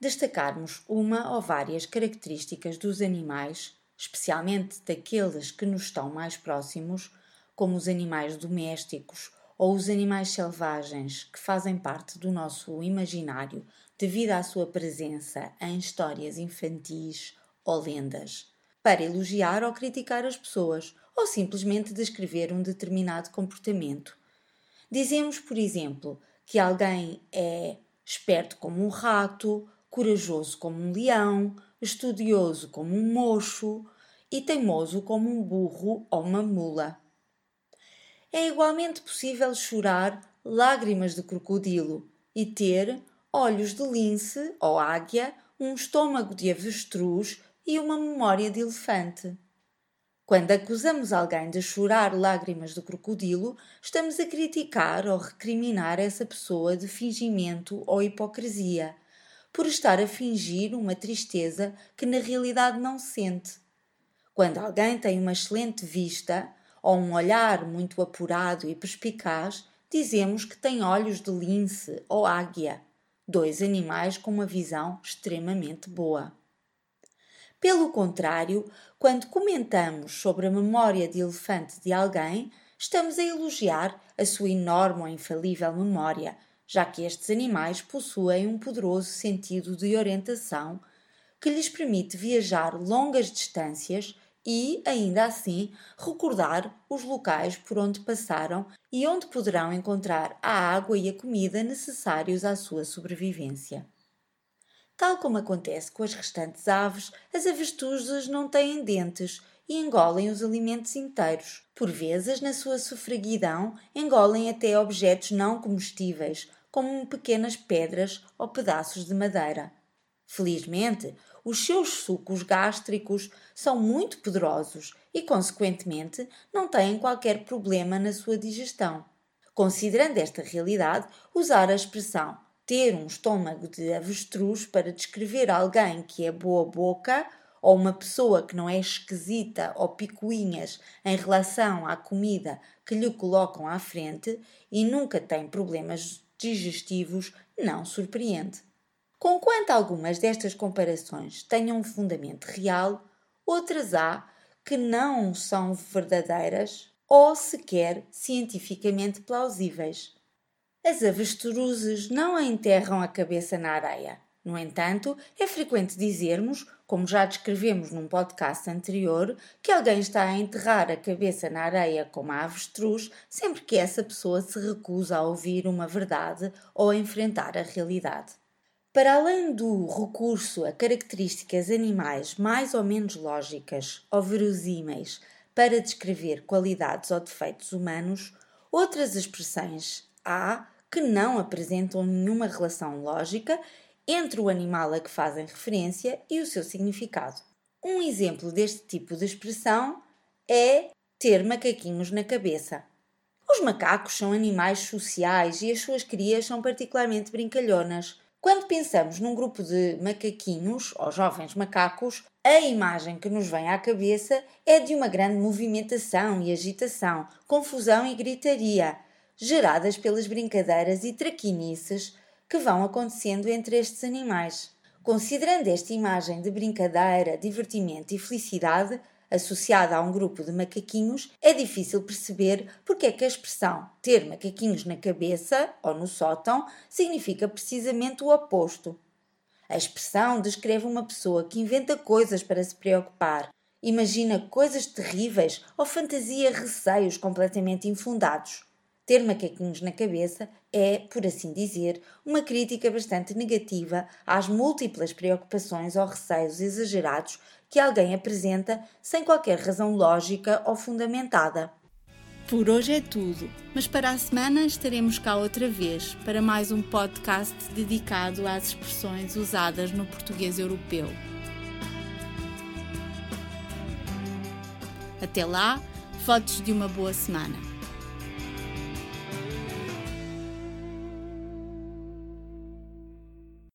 destacarmos uma ou várias características dos animais, especialmente daqueles que nos estão mais próximos, como os animais domésticos ou os animais selvagens que fazem parte do nosso imaginário devido à sua presença em histórias infantis ou lendas, para elogiar ou criticar as pessoas ou simplesmente descrever um determinado comportamento. Dizemos, por exemplo, que alguém é esperto como um rato corajoso como um leão, estudioso como um mocho e teimoso como um burro ou uma mula. É igualmente possível chorar lágrimas de crocodilo e ter olhos de lince ou águia, um estômago de avestruz e uma memória de elefante. Quando acusamos alguém de chorar lágrimas de crocodilo, estamos a criticar ou recriminar essa pessoa de fingimento ou hipocrisia, por estar a fingir uma tristeza que na realidade não sente. Quando alguém tem uma excelente vista ou um olhar muito apurado e perspicaz, dizemos que tem olhos de lince ou águia, dois animais com uma visão extremamente boa. Pelo contrário, quando comentamos sobre a memória de elefante de alguém, estamos a elogiar a sua enorme ou infalível memória, já que estes animais possuem um poderoso sentido de orientação que lhes permite viajar longas distâncias e, ainda assim, recordar os locais por onde passaram e onde poderão encontrar a água e a comida necessários à sua sobrevivência. Tal como acontece com as restantes aves, as avestruzes não têm dentes e engolem os alimentos inteiros. Por vezes, na sua sufraguidão, engolem até objetos não comestíveis, como pequenas pedras ou pedaços de madeira. Felizmente, os seus sucos gástricos são muito poderosos e, consequentemente, não têm qualquer problema na sua digestão. Considerando esta realidade, usar a expressão ter um estômago de avestruz para descrever alguém que é boa boca ou uma pessoa que não é esquisita ou picuinhas em relação à comida que lhe colocam à frente e nunca tem problemas digestivos não surpreende. Conquanto algumas destas comparações tenham um fundamento real, outras há que não são verdadeiras ou sequer cientificamente plausíveis. As avestruzes não enterram a cabeça na areia. No entanto, é frequente dizermos como já descrevemos num podcast anterior, que alguém está a enterrar a cabeça na areia como a avestruz sempre que essa pessoa se recusa a ouvir uma verdade ou a enfrentar a realidade. Para além do recurso a características animais mais ou menos lógicas ou verosímeis para descrever qualidades ou defeitos humanos, outras expressões há que não apresentam nenhuma relação lógica entre o animal a que fazem referência e o seu significado. Um exemplo deste tipo de expressão é ter macaquinhos na cabeça. Os macacos são animais sociais e as suas crias são particularmente brincalhonas. Quando pensamos num grupo de macaquinhos ou jovens macacos, a imagem que nos vem à cabeça é de uma grande movimentação e agitação, confusão e gritaria, geradas pelas brincadeiras e traquinices que vão acontecendo entre estes animais. Considerando esta imagem de brincadeira, divertimento e felicidade associada a um grupo de macaquinhos, é difícil perceber porque é que a expressão ter macaquinhos na cabeça ou no sótão significa precisamente o oposto. A expressão descreve uma pessoa que inventa coisas para se preocupar, imagina coisas terríveis ou fantasia receios completamente infundados ter macaquinhos na cabeça é, por assim dizer, uma crítica bastante negativa às múltiplas preocupações ou receios exagerados que alguém apresenta sem qualquer razão lógica ou fundamentada. Por hoje é tudo, mas para a semana estaremos cá outra vez para mais um podcast dedicado às expressões usadas no português europeu. Até lá, fotos de uma boa semana.